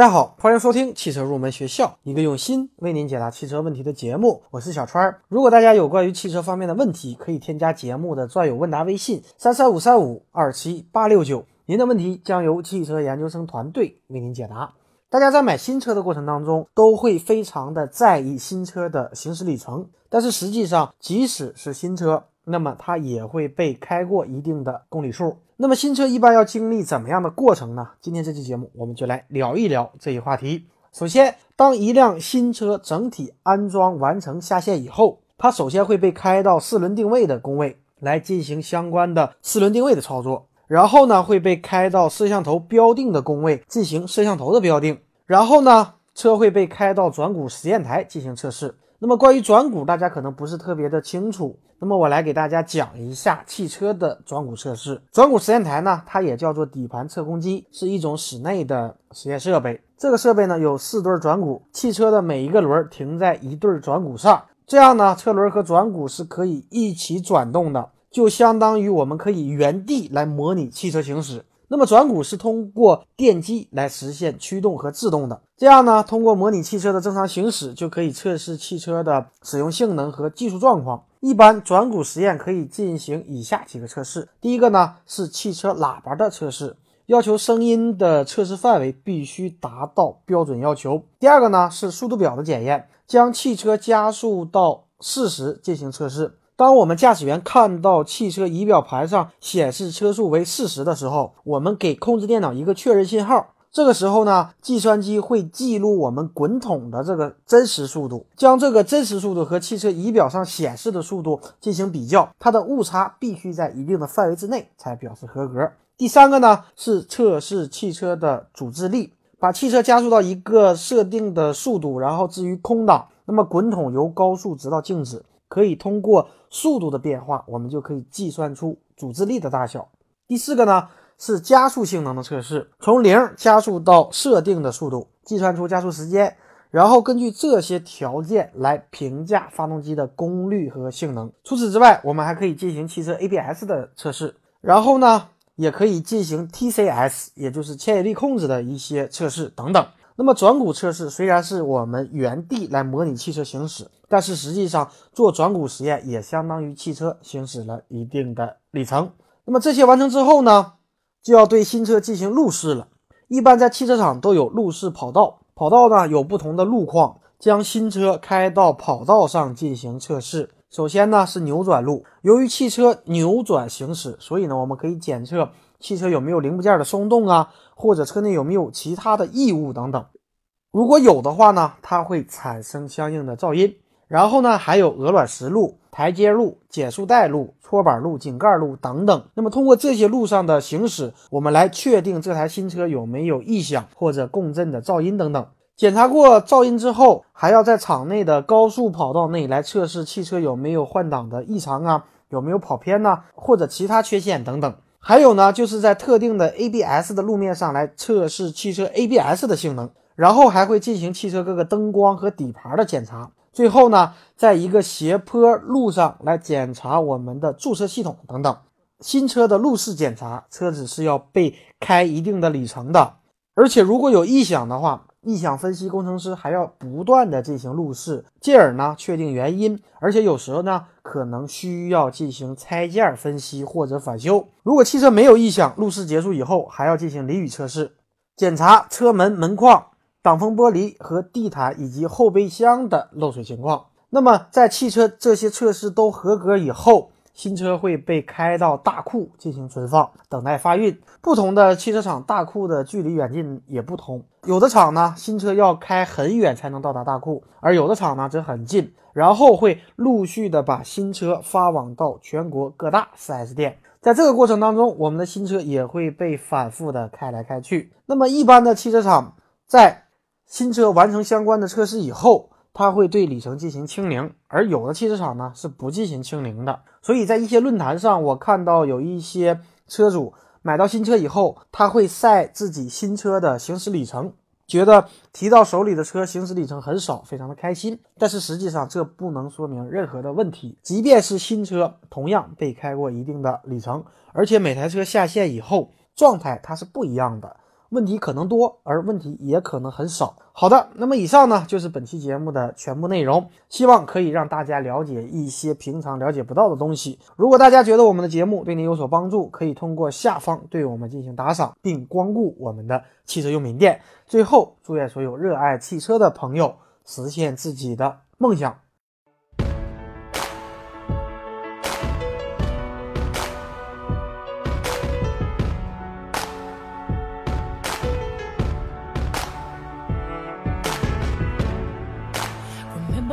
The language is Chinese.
大家好，欢迎收听汽车入门学校，一个用心为您解答汽车问题的节目。我是小川。如果大家有关于汽车方面的问题，可以添加节目的专有问答微信三三五三五二七八六九，您的问题将由汽车研究生团队为您解答。大家在买新车的过程当中，都会非常的在意新车的行驶里程，但是实际上，即使是新车，那么它也会被开过一定的公里数。那么新车一般要经历怎么样的过程呢？今天这期节目我们就来聊一聊这一话题。首先，当一辆新车整体安装完成下线以后，它首先会被开到四轮定位的工位来进行相关的四轮定位的操作，然后呢会被开到摄像头标定的工位进行摄像头的标定，然后呢车会被开到转股实验台进行测试。那么关于转股，大家可能不是特别的清楚。那么我来给大家讲一下汽车的转股测试。转股实验台呢，它也叫做底盘测控机，是一种室内的实验设备。这个设备呢有四对转股，汽车的每一个轮停在一对转股上，这样呢车轮和转股是可以一起转动的，就相当于我们可以原地来模拟汽车行驶。那么转股是通过电机来实现驱动和制动的，这样呢，通过模拟汽车的正常行驶，就可以测试汽车的使用性能和技术状况。一般转股实验可以进行以下几个测试：第一个呢是汽车喇叭的测试，要求声音的测试范围必须达到标准要求；第二个呢是速度表的检验，将汽车加速到四十进行测试。当我们驾驶员看到汽车仪表盘上显示车速为四十的时候，我们给控制电脑一个确认信号。这个时候呢，计算机会记录我们滚筒的这个真实速度，将这个真实速度和汽车仪表上显示的速度进行比较，它的误差必须在一定的范围之内才表示合格。第三个呢是测试汽车的阻滞力，把汽车加速到一个设定的速度，然后置于空档，那么滚筒由高速直到静止。可以通过速度的变化，我们就可以计算出阻滞力的大小。第四个呢是加速性能的测试，从零加速到设定的速度，计算出加速时间，然后根据这些条件来评价发动机的功率和性能。除此之外，我们还可以进行汽车 ABS 的测试，然后呢也可以进行 TCS，也就是牵引力控制的一些测试等等。那么转股测试虽然是我们原地来模拟汽车行驶，但是实际上做转股实验也相当于汽车行驶了一定的里程。那么这些完成之后呢，就要对新车进行路试了。一般在汽车厂都有路试跑道，跑道呢有不同的路况，将新车开到跑道上进行测试。首先呢是扭转路，由于汽车扭转行驶，所以呢我们可以检测。汽车有没有零部件的松动啊，或者车内有没有其他的异物等等？如果有的话呢，它会产生相应的噪音。然后呢，还有鹅卵石路、台阶路、减速带路、搓板路、井盖路等等。那么通过这些路上的行驶，我们来确定这台新车有没有异响或者共振的噪音等等。检查过噪音之后，还要在场内的高速跑道内来测试汽车有没有换挡的异常啊，有没有跑偏呐，或者其他缺陷等等。还有呢，就是在特定的 ABS 的路面上来测试汽车 ABS 的性能，然后还会进行汽车各个灯光和底盘的检查。最后呢，在一个斜坡路上来检查我们的驻车系统等等。新车的路试检查，车子是要被开一定的里程的，而且如果有异响的话。异响分析工程师还要不断的进行路试，进而呢确定原因，而且有时候呢可能需要进行拆件分析或者返修。如果汽车没有异响，路试结束以后还要进行淋雨测试，检查车门门框、挡风玻璃和地毯以及后备箱的漏水情况。那么在汽车这些测试都合格以后。新车会被开到大库进行存放，等待发运。不同的汽车厂大库的距离远近也不同，有的厂呢新车要开很远才能到达大库，而有的厂呢则很近，然后会陆续的把新车发往到全国各大 4S 店。在这个过程当中，我们的新车也会被反复的开来开去。那么一般的汽车厂在新车完成相关的测试以后。它会对里程进行清零，而有的汽车厂呢是不进行清零的。所以在一些论坛上，我看到有一些车主买到新车以后，他会晒自己新车的行驶里程，觉得提到手里的车行驶里程很少，非常的开心。但是实际上这不能说明任何的问题，即便是新车，同样被开过一定的里程，而且每台车下线以后状态它是不一样的。问题可能多，而问题也可能很少。好的，那么以上呢就是本期节目的全部内容，希望可以让大家了解一些平常了解不到的东西。如果大家觉得我们的节目对您有所帮助，可以通过下方对我们进行打赏，并光顾我们的汽车用品店。最后，祝愿所有热爱汽车的朋友实现自己的梦想。